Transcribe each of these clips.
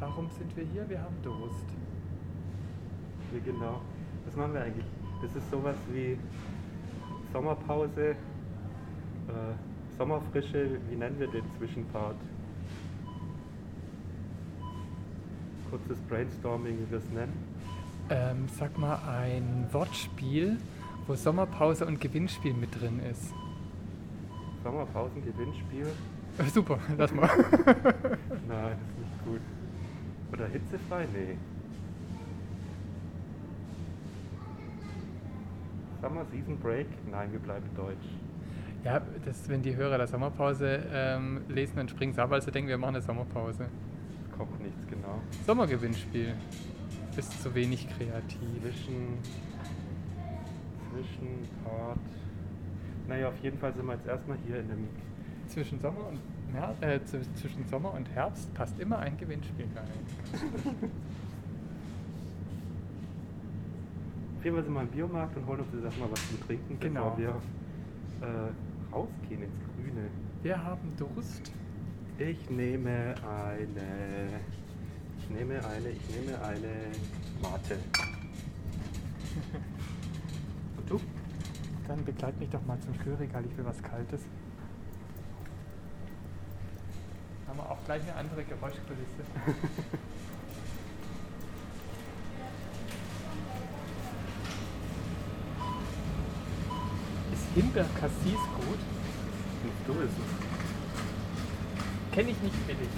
Warum sind wir hier? Wir haben Durst. Wie genau? Was machen wir eigentlich? Das ist sowas wie Sommerpause, äh, Sommerfrische, wie nennen wir den Zwischenpart? Kurzes Brainstorming, wie wir es nennen. Ähm, sag mal ein Wortspiel, wo Sommerpause und Gewinnspiel mit drin ist. Sommerpausen-Gewinnspiel? Äh, super, lass mal. Nein, das ist nicht gut. Oder hitzefrei? Nee. Summer Season Break? Nein, wir bleiben deutsch. Ja, das, wenn die Hörer der Sommerpause ähm, lesen, dann springen sie ab, also denken wir machen eine Sommerpause. Kommt nichts genau. Sommergewinnspiel. Bist zu wenig kreativ. Zwischen. Zwischenpart. Naja, auf jeden Fall sind wir jetzt erstmal hier in dem. Zwischen Sommer und Mer äh, zw- zwischen Sommer und Herbst passt immer ein Gewinnspiel rein. Auf jeden Fall sind wir im Biomarkt und holen uns jetzt erstmal was zum Trinken, Genau. bevor wir äh, rausgehen ins Grüne. Wir haben Durst. Ich nehme eine. Ich nehme eine. Ich nehme eine Mate. Und du? Dann begleit mich doch mal zum Kühlregal, ich will was Kaltes. Haben wir auch gleich eine andere Geräuschkulisse. Ist Himbeer-Cassis gut? Findest du es? Kenne ich nicht billig.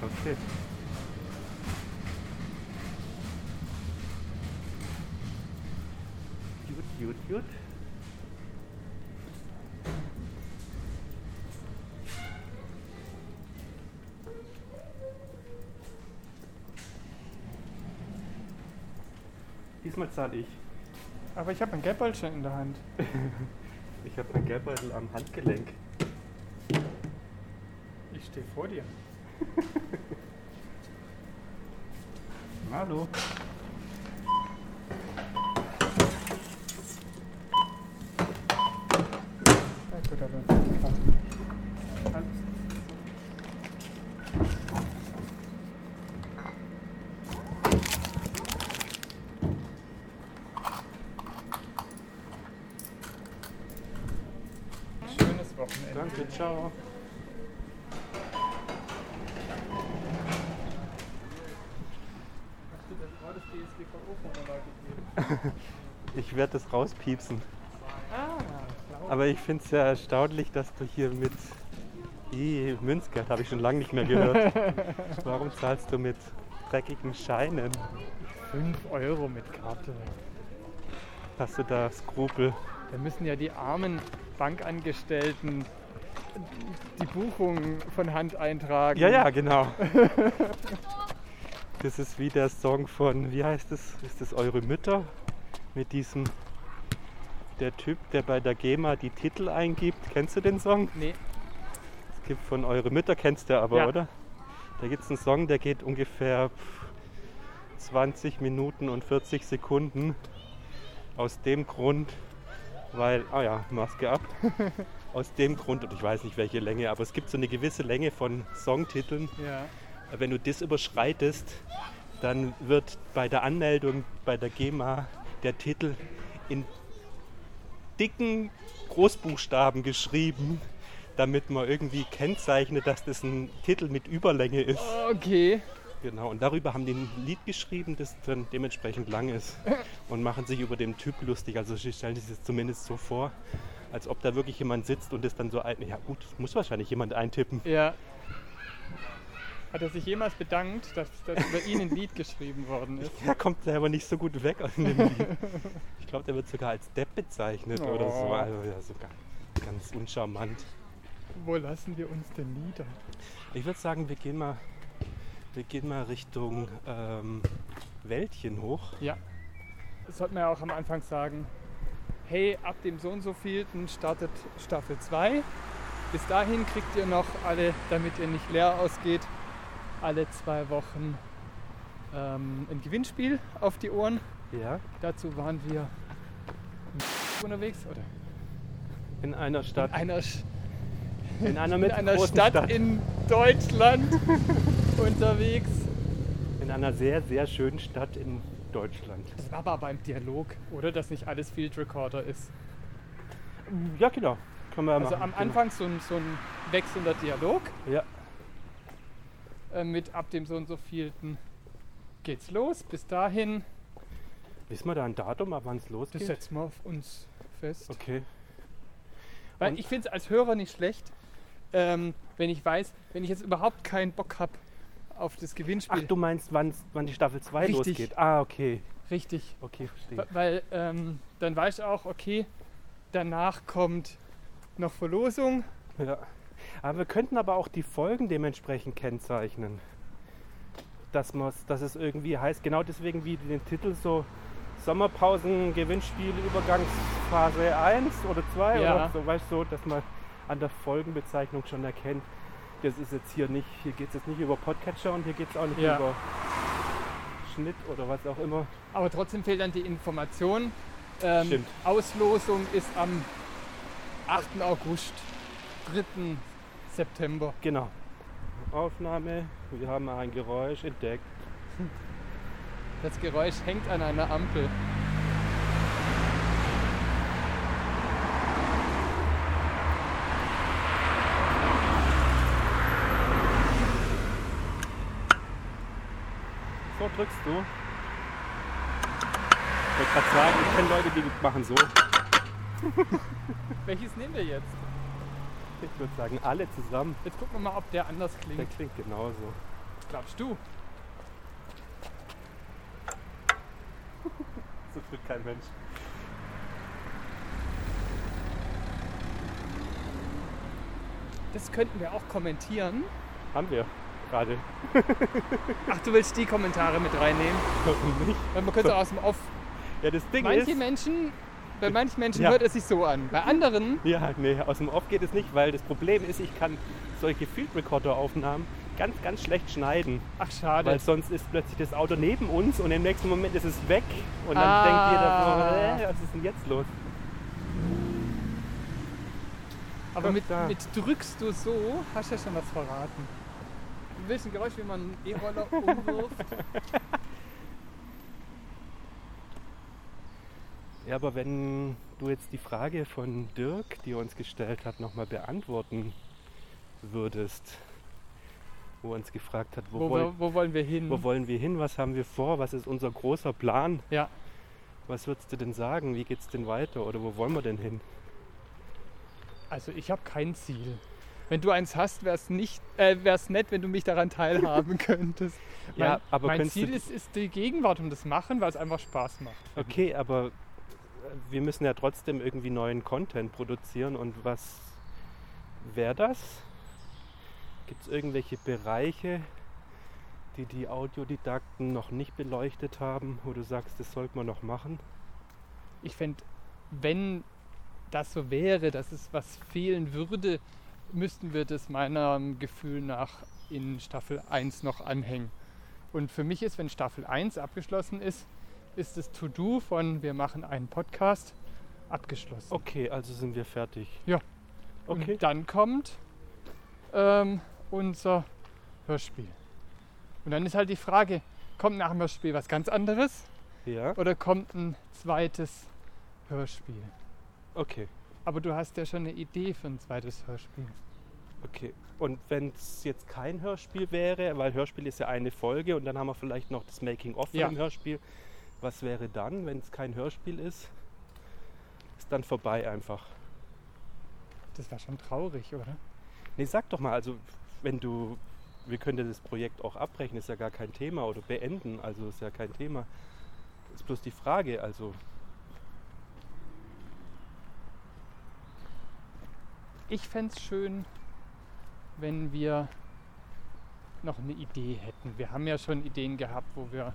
Okay. Gut, gut, gut. Diesmal zahle ich. Aber ich habe ein Geldbeutel in der Hand. Ich habe mein Geldbeutel am Handgelenk. Ich stehe vor dir. Hallo. Ja, gut, aber Alles. Schönes Wochenende. Danke, ciao. Ich werde das rauspiepsen. Ah. Aber ich finde es ja erstaunlich, dass du hier mit I Münzgeld habe ich schon lange nicht mehr gehört. Warum zahlst du mit dreckigen Scheinen? 5 Euro mit Karte. Hast du da Skrupel? Da müssen ja die armen Bankangestellten die Buchung von Hand eintragen. Ja, ja, genau. Das ist wie der Song von, wie heißt es? Ist das Eure Mütter? Mit diesem, der Typ, der bei der GEMA die Titel eingibt. Kennst du den Song? Nee, Es gibt von Eure Mütter, kennst du aber, Ja. oder? Da gibt es einen Song, der geht ungefähr 20 Minuten und 40 Sekunden. Aus dem Grund, weil, ah ja, Maske ab. Aus dem Grund, und ich weiß nicht welche Länge, aber es gibt so eine gewisse Länge von Songtiteln. ja. Wenn du das überschreitest, dann wird bei der Anmeldung bei der GEMA der Titel in dicken Großbuchstaben geschrieben, damit man irgendwie kennzeichnet, dass das ein Titel mit Überlänge ist. Okay. Genau, und darüber haben die ein Lied geschrieben, das dann dementsprechend lang ist und machen sich über den Typ lustig. Also sie stellen sich das zumindest so vor, als ob da wirklich jemand sitzt und das dann so ein... Ja gut, muss wahrscheinlich jemand eintippen. Ja. Hat er sich jemals bedankt, dass, dass über ihn ein Lied geschrieben worden ist? Der kommt selber nicht so gut weg aus dem Lied. Ich glaube, der wird sogar als Depp bezeichnet oder so. Oh. Also ja, sogar ganz uncharmant. Wo lassen wir uns denn nieder? Ich würde sagen, wir gehen mal, wir gehen mal Richtung ähm, Wäldchen hoch. Ja. Das sollte man ja auch am Anfang sagen. Hey, ab dem so und so vielten startet Staffel 2. bis dahin kriegt ihr noch alle, damit ihr nicht leer ausgeht, alle zwei Wochen ähm, ein Gewinnspiel auf die Ohren. Ja, Dazu waren wir unterwegs oder in einer Stadt, in einer, Sch- in einer in einer Stadt, Stadt, in Deutschland unterwegs. in einer sehr, sehr schönen Stadt in Deutschland. Das war aber beim Dialog, oder? Dass nicht alles Field Recorder ist. Ja, genau. Können wir Also machen. am genau. Anfang so ein, so ein wechselnder Dialog. Ja, Äh, mit ab dem so und so vielten geht's los. Bis dahin, wissen wir da ein Datum, ab wann es das losgeht? setzen wir auf uns fest. Okay. Weil Und- ich finde es als Hörer nicht schlecht, ähm, wenn ich weiß, wenn ich jetzt überhaupt keinen Bock habe auf das Ach, Gewinnspiel. du meinst, wann die Staffel 2 Richtig. losgeht? Ah, okay. Richtig. Okay, verstehe. Weil ähm, dann weiß ich auch, okay, danach kommt noch Verlosung. Ja. Aber wir könnten aber auch die Folgen dementsprechend kennzeichnen. Dass, dass es irgendwie heißt, genau deswegen wie den Titel so Sommerpausen, Gewinnspiel, Übergangsphase 1 oder 2 Ja. oder so, weißt du, dass man an der Folgenbezeichnung schon erkennt, das ist jetzt hier nicht, hier geht es jetzt nicht über Podcatcher und hier geht es auch nicht Ja. über Schnitt oder was auch immer. Aber trotzdem fehlt dann die Information. Ähm, Stimmt. Auslosung ist am 8. August, 3. September. Genau. Aufnahme, wir haben ein Geräusch entdeckt. Das Geräusch hängt an einer Ampel. So drückst du. Ich wollte gerade sagen, ich kenne Leute, die machen so. Welches nehmen wir jetzt? Ich würde sagen, alle zusammen. Jetzt gucken wir mal, ob der anders Der klingt. klingt genauso. Glaubst du? So tut kein Mensch. Das könnten wir auch kommentieren. Haben wir gerade. Ach, du willst die Kommentare mit reinnehmen? Warum nicht? Weil man könnte auch aus dem Off. Ja, das Ding Manche ist. Menschen, bei manchen Menschen Ja. hört es sich so an. Bei anderen, Ja, nee, aus dem Off geht es nicht, weil das Problem ist, ich kann solche Field Recorder Aufnahmen ganz, ganz schlecht schneiden. ach schade. Weil sonst ist plötzlich das Auto neben uns und im nächsten Moment ist es weg. Und dann Ah. denkt jeder, so, äh, was ist denn jetzt los? Aber mit, mit drückst du so, hast du ja schon was verraten. Du willst ein Geräusch, wie man einen E-Roller umwirft? Ja, aber wenn du jetzt die Frage von Dirk, die er uns gestellt hat, nochmal beantworten würdest, wo er uns gefragt hat, wo, Wo, woll, wo, wo wollen wir hin? wo wollen wir hin, was haben wir vor, was ist unser großer Plan, ja, was würdest du denn sagen, wie geht's denn weiter oder wo wollen wir denn hin? also ich habe kein Ziel. Wenn du eins hast, wäre es nicht, äh, wär's nett, wenn du mich daran teilhaben könntest. Ja, mein, aber mein Ziel ist, ist die Gegenwart und das Machen, weil es einfach Spaß macht. Okay, aber äh, wir müssen ja trotzdem irgendwie neuen Content produzieren und was wäre das? Gibt es irgendwelche Bereiche, die die Audiodidakten noch nicht beleuchtet haben, wo du sagst, das sollte man noch machen? Ich fände, wenn das so wäre, dass es was fehlen würde, müssten wir das meinem Gefühl nach in Staffel 1 noch anhängen. Und für mich ist, wenn Staffel 1 abgeschlossen ist, ist das To-Do von wir machen einen Podcast abgeschlossen. Okay, also sind wir fertig. Ja. Okay. Und dann kommt ähm, unser Hörspiel. Und dann ist halt die Frage, kommt nach dem Hörspiel was ganz anderes Ja, oder kommt ein zweites Hörspiel? okay, Aber du hast ja schon eine Idee für ein zweites Hörspiel. okay. Und wenn es jetzt kein Hörspiel wäre, weil Hörspiel ist ja eine Folge und dann haben wir vielleicht noch das Making-of Ja. dem Hörspiel. Was wäre dann, wenn es kein Hörspiel ist? Ist dann vorbei einfach. Das war schon traurig, oder? Nee, sag doch mal, also wenn du, wir können ja das Projekt auch abbrechen, ist ja gar kein Thema oder beenden, also ist ja kein Thema. Ist bloß die Frage, also Ich fände es schön, wenn wir noch eine Idee hätten. Wir haben ja schon Ideen gehabt, wo wir,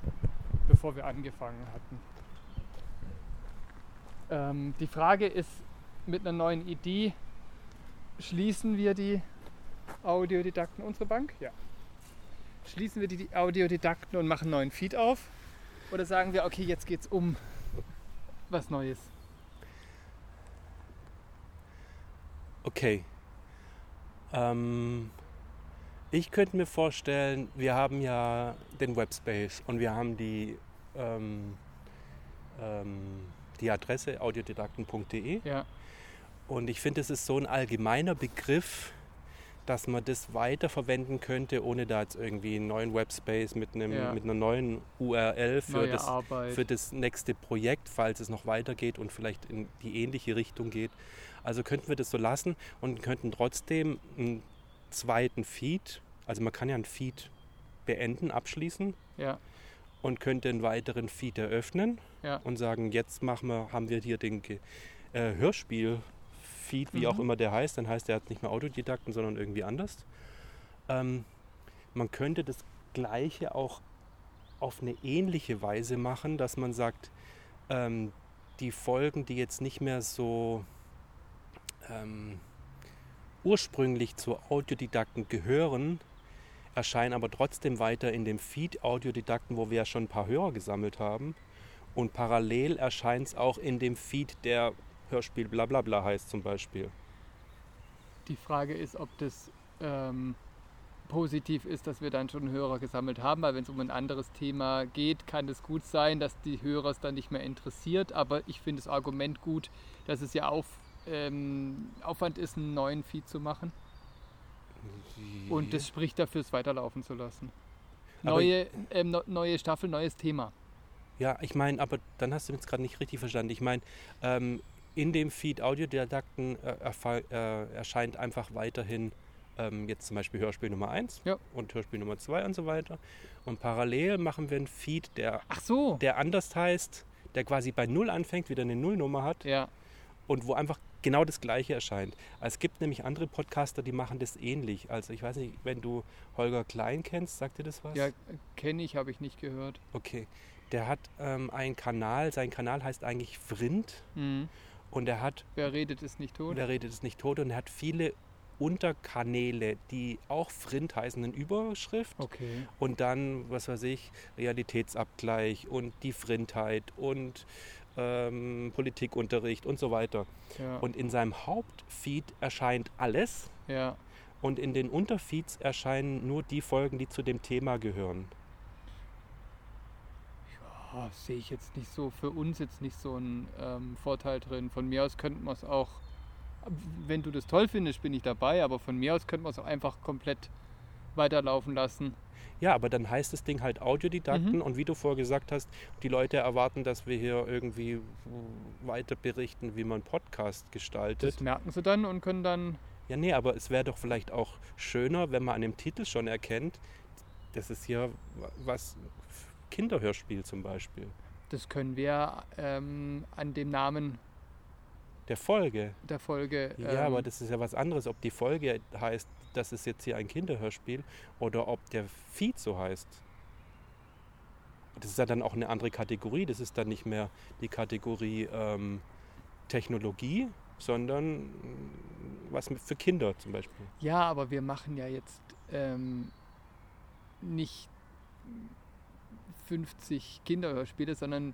bevor wir angefangen hatten. Ähm, die Frage ist mit einer neuen Idee, schließen wir die Audiodidakten unsere Bank? Ja. Schließen wir die Audiodidakten und machen einen neuen Feed auf? Oder sagen wir, okay, jetzt geht's um was Neues? Okay. Ähm, ich könnte mir vorstellen, wir haben ja den Webspace und wir haben die, ähm, ähm, die Adresse audiodidakten.de. Ja. Und ich finde, es ist so ein allgemeiner Begriff, dass man das weiterverwenden könnte, ohne da jetzt irgendwie einen neuen Webspace mit, einem, Ja. mit einer neuen URL für Neue das, Arbeit. für das nächste Projekt, falls es noch weitergeht und vielleicht in die ähnliche Richtung geht. Also könnten wir das so lassen und könnten trotzdem einen zweiten Feed, also man kann ja einen Feed beenden, abschließen ja, und könnte einen weiteren Feed eröffnen ja. und sagen, jetzt machen wir, haben wir hier den äh, Hörspiel-Feed, wie auch Mhm. immer der heißt. Dann heißt der jetzt nicht mehr Autodidakten, sondern irgendwie anders. Ähm, man könnte das Gleiche auch auf eine ähnliche Weise machen, dass man sagt, ähm, die Folgen, die jetzt nicht mehr so ähm, ursprünglich zu Audiodidakten gehören, erscheinen aber trotzdem weiter in dem Feed Audiodidakten, wo wir ja schon ein paar Hörer gesammelt haben. Und parallel erscheint es auch in dem Feed, der Hörspiel blablabla heißt zum Beispiel. Die Frage ist, ob das ähm, positiv ist, dass wir dann schon Hörer gesammelt haben, weil wenn es um ein anderes Thema geht, kann es gut sein, dass die Hörer es dann nicht mehr interessiert. Aber ich finde das Argument gut, dass es ja auf, ähm, Aufwand ist, einen neuen Feed zu machen. Und das spricht dafür, es weiterlaufen zu lassen. Aber- Neue, ähm, neue Staffel, neues Thema. Ja, ich meine, aber dann hast du mich jetzt gerade nicht richtig verstanden. Ich meine, ähm, in dem Feed Audiodidakten äh, äh, erscheint einfach weiterhin ähm, jetzt zum Beispiel Hörspiel Nummer 1 Ja. und Hörspiel Nummer 2 und so weiter. Und parallel machen wir einen Feed, der, so. der anders heißt, der quasi bei Null anfängt, wieder eine Nullnummer hat Ja, und wo einfach genau das Gleiche erscheint. Es gibt nämlich andere Podcaster, die machen das ähnlich. Also ich weiß nicht, wenn du Holger Klein kennst, sagt dir das was? ja kenne ich, habe ich nicht gehört. Okay. Der hat ähm, einen Kanal, sein Kanal heißt eigentlich Vrind Mhm. Und er hat, Wer redet, ist nicht tot. wer redet es nicht tot, und er hat viele Unterkanäle, die auch Vrind heißen in Überschrift Okay. und dann, was weiß ich, Realitätsabgleich und die Vrindheit und ähm, Politikunterricht und so weiter. Ja. Und in seinem Hauptfeed erscheint alles ja. und in den Unterfeeds erscheinen nur die Folgen, die zu dem Thema gehören. Oh, sehe ich jetzt nicht so, für uns jetzt nicht so einen ähm, Vorteil drin. Von mir aus könnten wir es auch, wenn du das toll findest, bin ich dabei, aber von mir aus könnten wir es auch einfach komplett weiterlaufen lassen. Ja, aber dann heißt das Ding halt Audiodidakten Mhm. und wie du vorher gesagt hast, die Leute erwarten, dass wir hier irgendwie weiter berichten, wie man Podcast gestaltet. Das merken sie dann und können dann, Ja, nee, aber es wäre doch vielleicht auch schöner, wenn man an dem Titel schon erkennt, das ist hier was Kinderhörspiel zum Beispiel. das können wir ähm, an dem Namen Der Folge. der Folge. Ja, ähm, aber das ist ja was anderes, ob die Folge heißt, das ist jetzt hier ein Kinderhörspiel oder ob der Feed so heißt. Das ist ja dann auch eine andere Kategorie. Das ist dann nicht mehr die Kategorie ähm, Technologie, sondern mm, was für Kinder zum Beispiel. Ja, aber wir machen ja jetzt ähm, nicht 50 Kinderhörspiele, sondern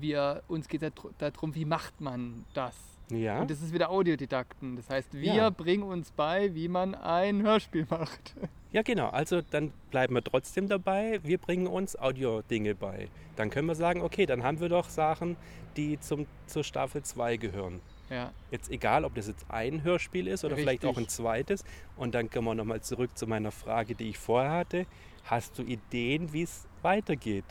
wir, uns geht es darum, wie macht man das? Ja, Und das ist wieder Audiodidakten. Das heißt, wir Ja. bringen uns bei, wie man ein Hörspiel macht. ja genau. Also dann bleiben wir trotzdem dabei. Wir bringen uns Audio-Dinge bei. Dann können wir sagen, okay, dann haben wir doch Sachen, die zum, zur Staffel 2 gehören. Ja, Jetzt egal, ob das jetzt ein Hörspiel ist oder vielleicht auch ein Richtig. zweites. Und dann kommen wir nochmal zurück zu meiner Frage, die ich vorher hatte. Hast du Ideen, wie es weitergeht?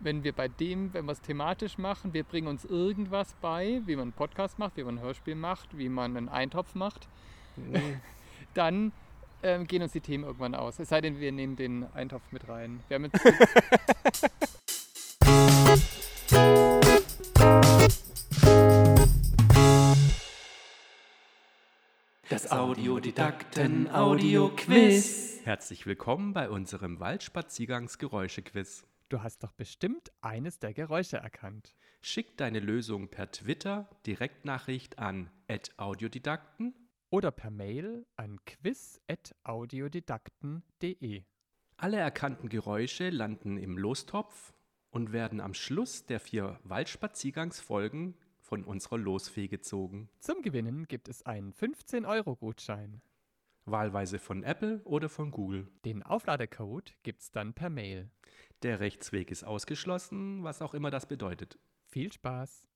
wenn wir bei dem, wenn wir es thematisch machen, wir bringen uns irgendwas bei, wie man einen Podcast macht, wie man ein Hörspiel macht, wie man einen Eintopf macht, dann ähm, gehen uns die Themen irgendwann aus. Es sei denn, wir nehmen den Eintopf mit rein. Wir haben jetzt Das Audiodidakten Audio-Quiz. Herzlich willkommen bei unserem Waldspaziergangs-Geräusche-Quiz. Du hast doch bestimmt eines der Geräusche erkannt. Schick deine Lösung per Twitter, Direktnachricht an @audiodidakten oder per Mail an quiz.audiodidakten.de. Alle erkannten Geräusche landen im Lostopf und werden am Schluss der vier Waldspaziergangsfolgen von unserer Losfee gezogen. Zum Gewinnen gibt es einen 15-Euro-Gutschein. Wahlweise von Apple oder von Google. Den Aufladecode gibt's dann per Mail. Der Rechtsweg ist ausgeschlossen, was auch immer das bedeutet. Viel Spaß!